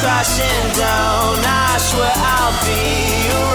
crashing down, I swear I'll be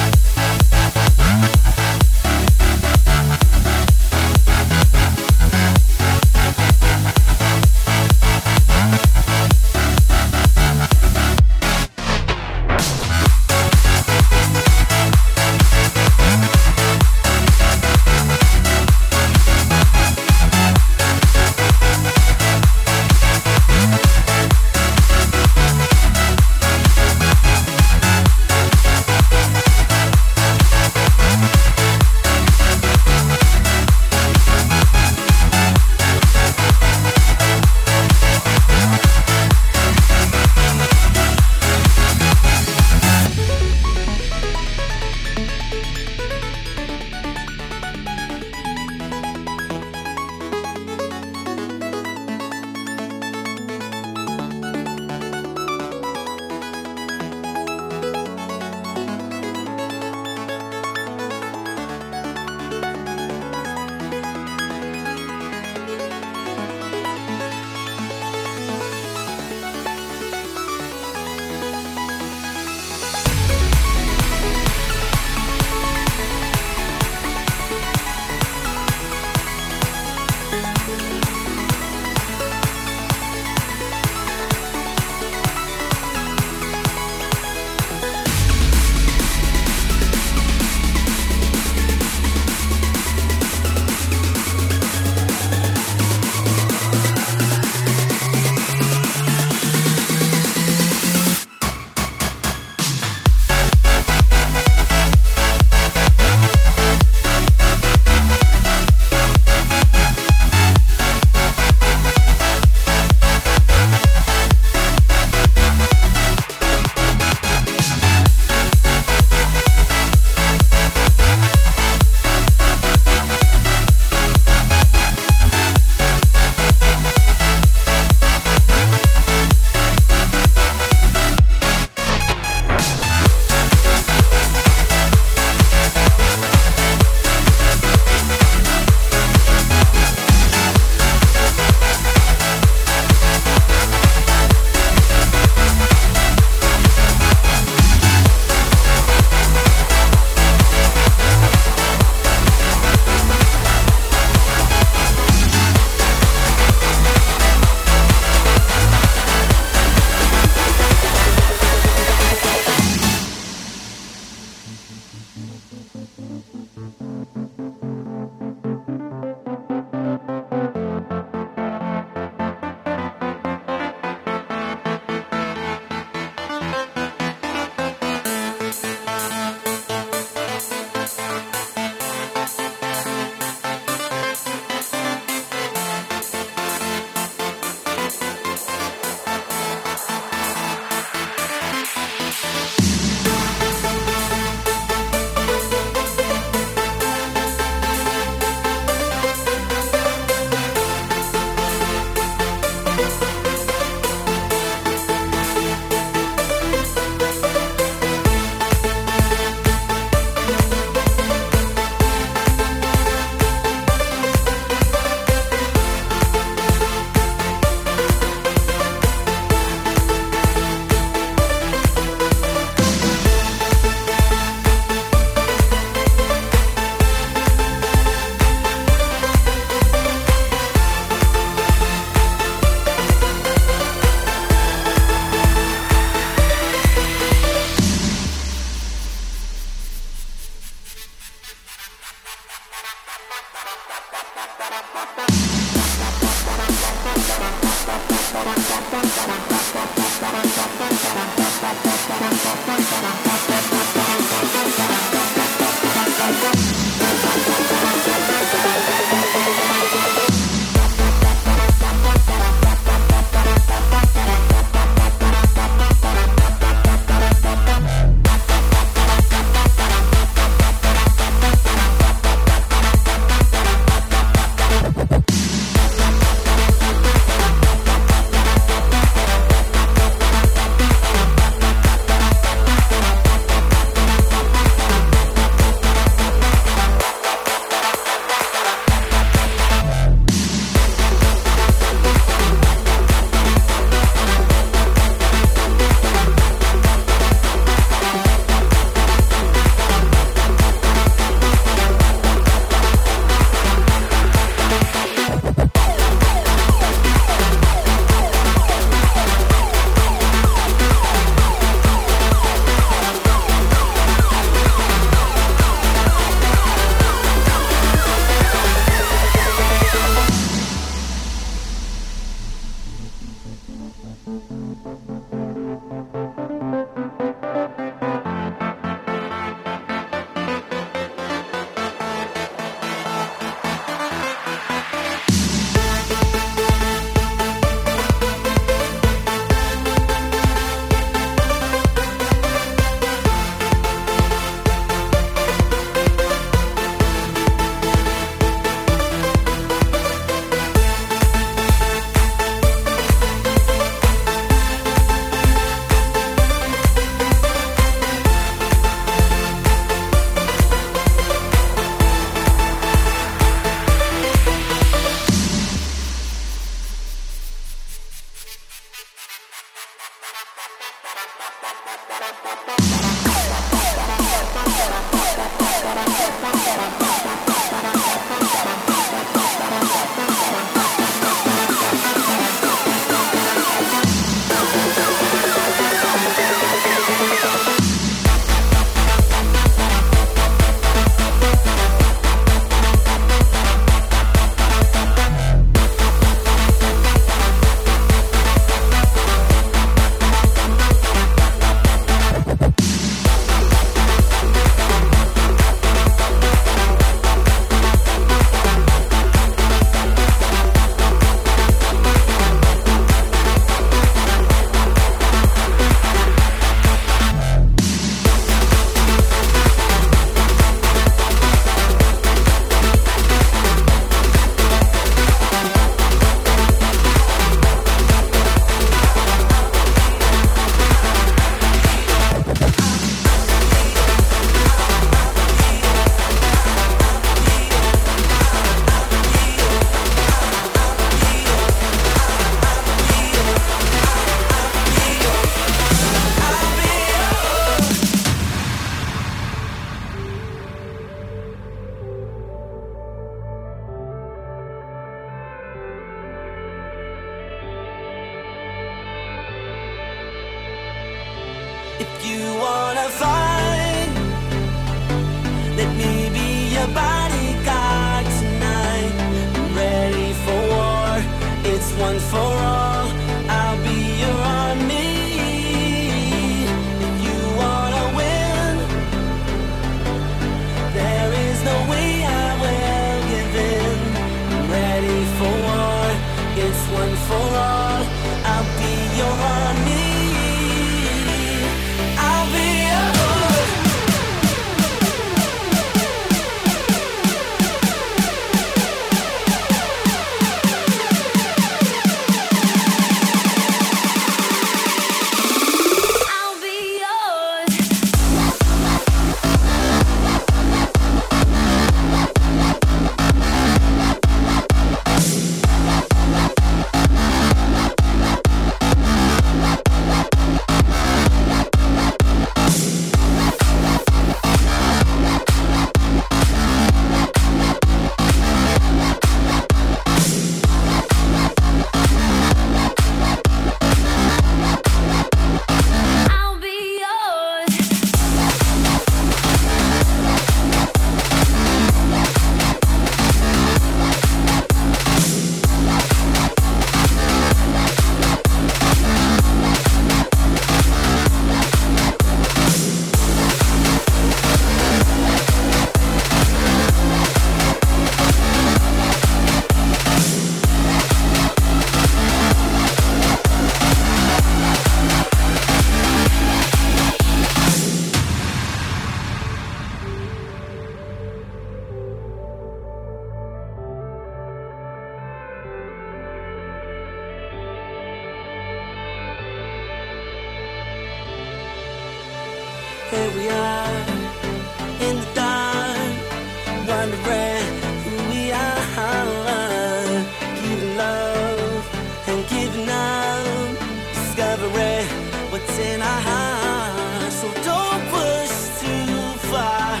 discovery what's in our hearts. So don't push too far.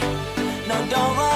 No, don't run.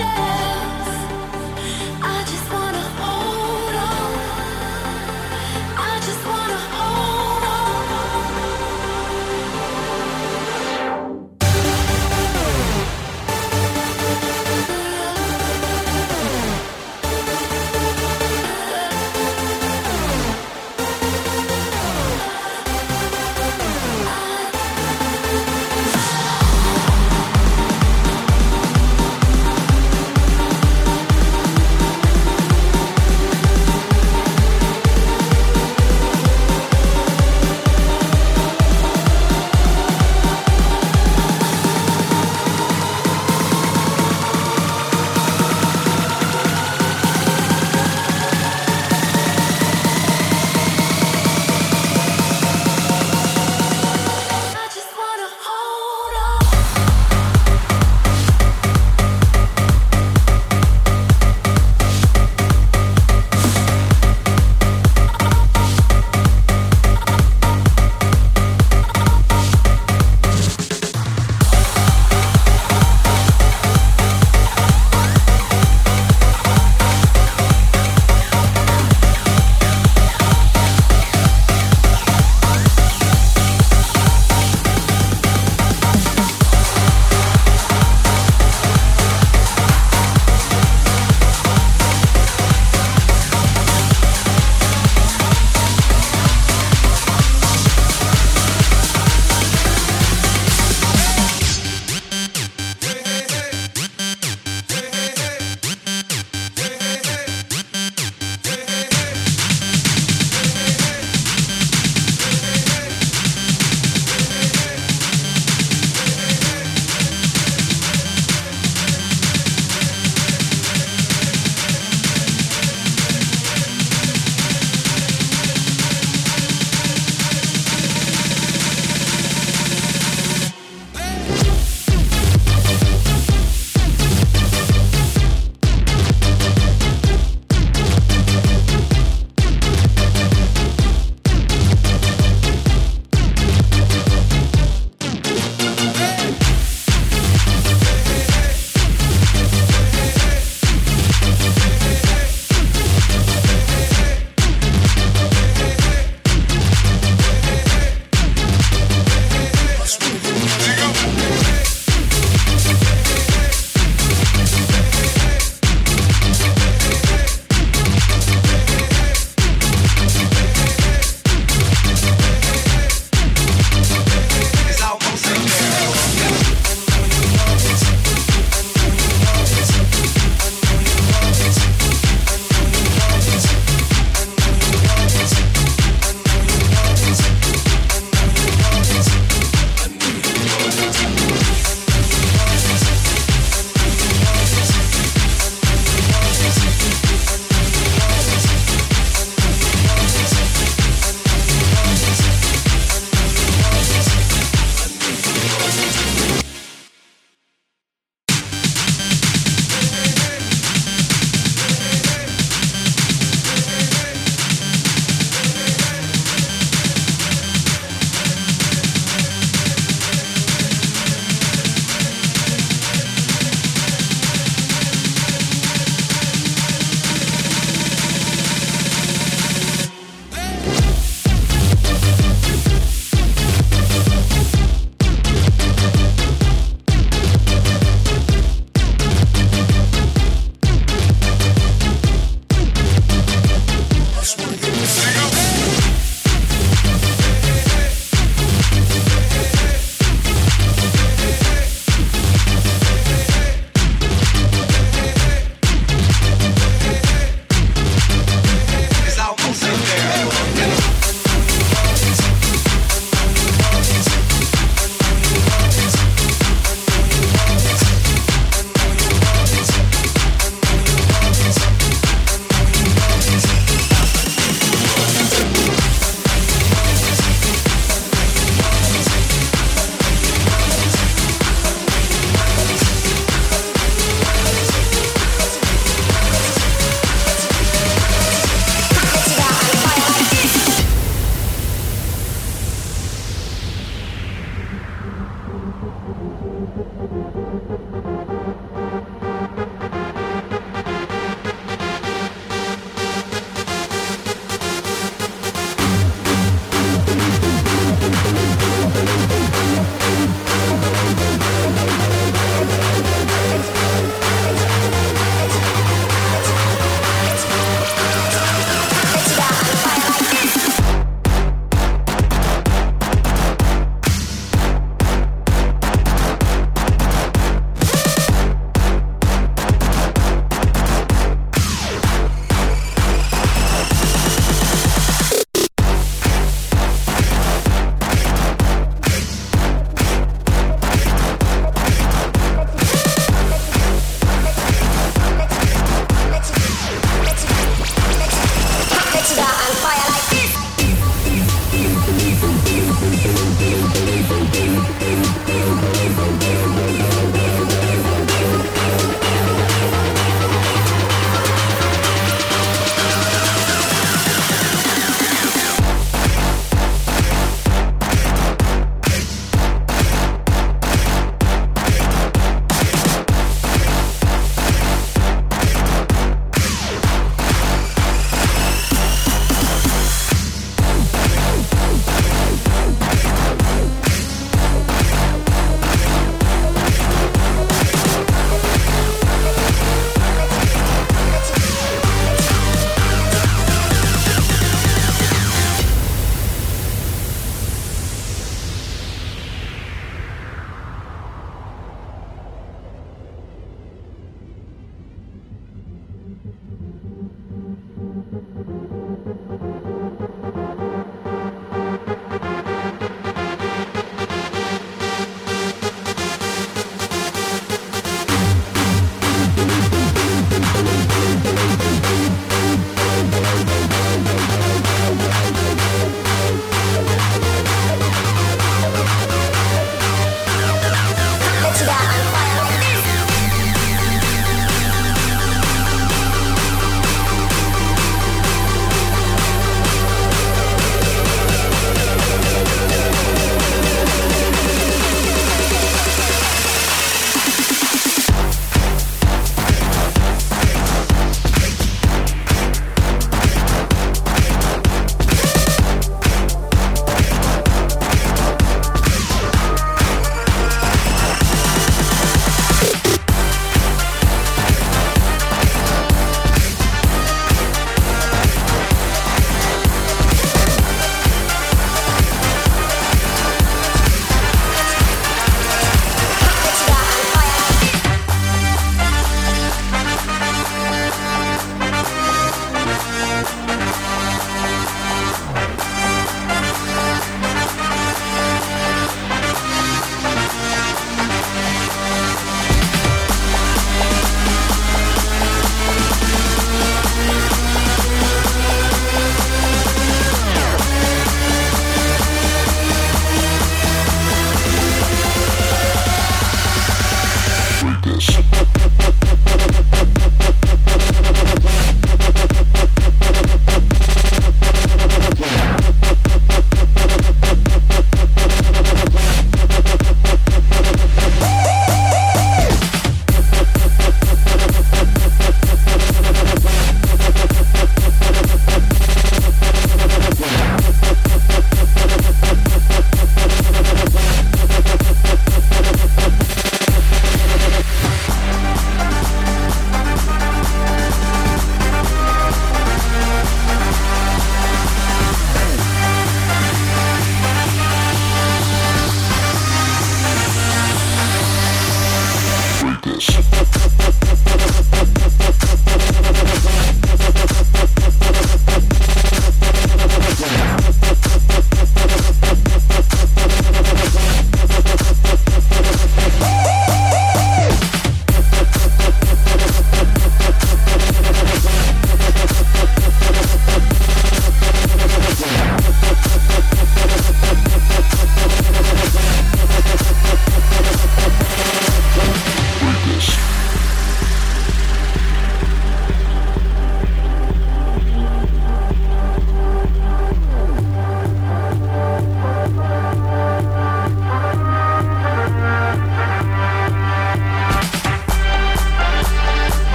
Us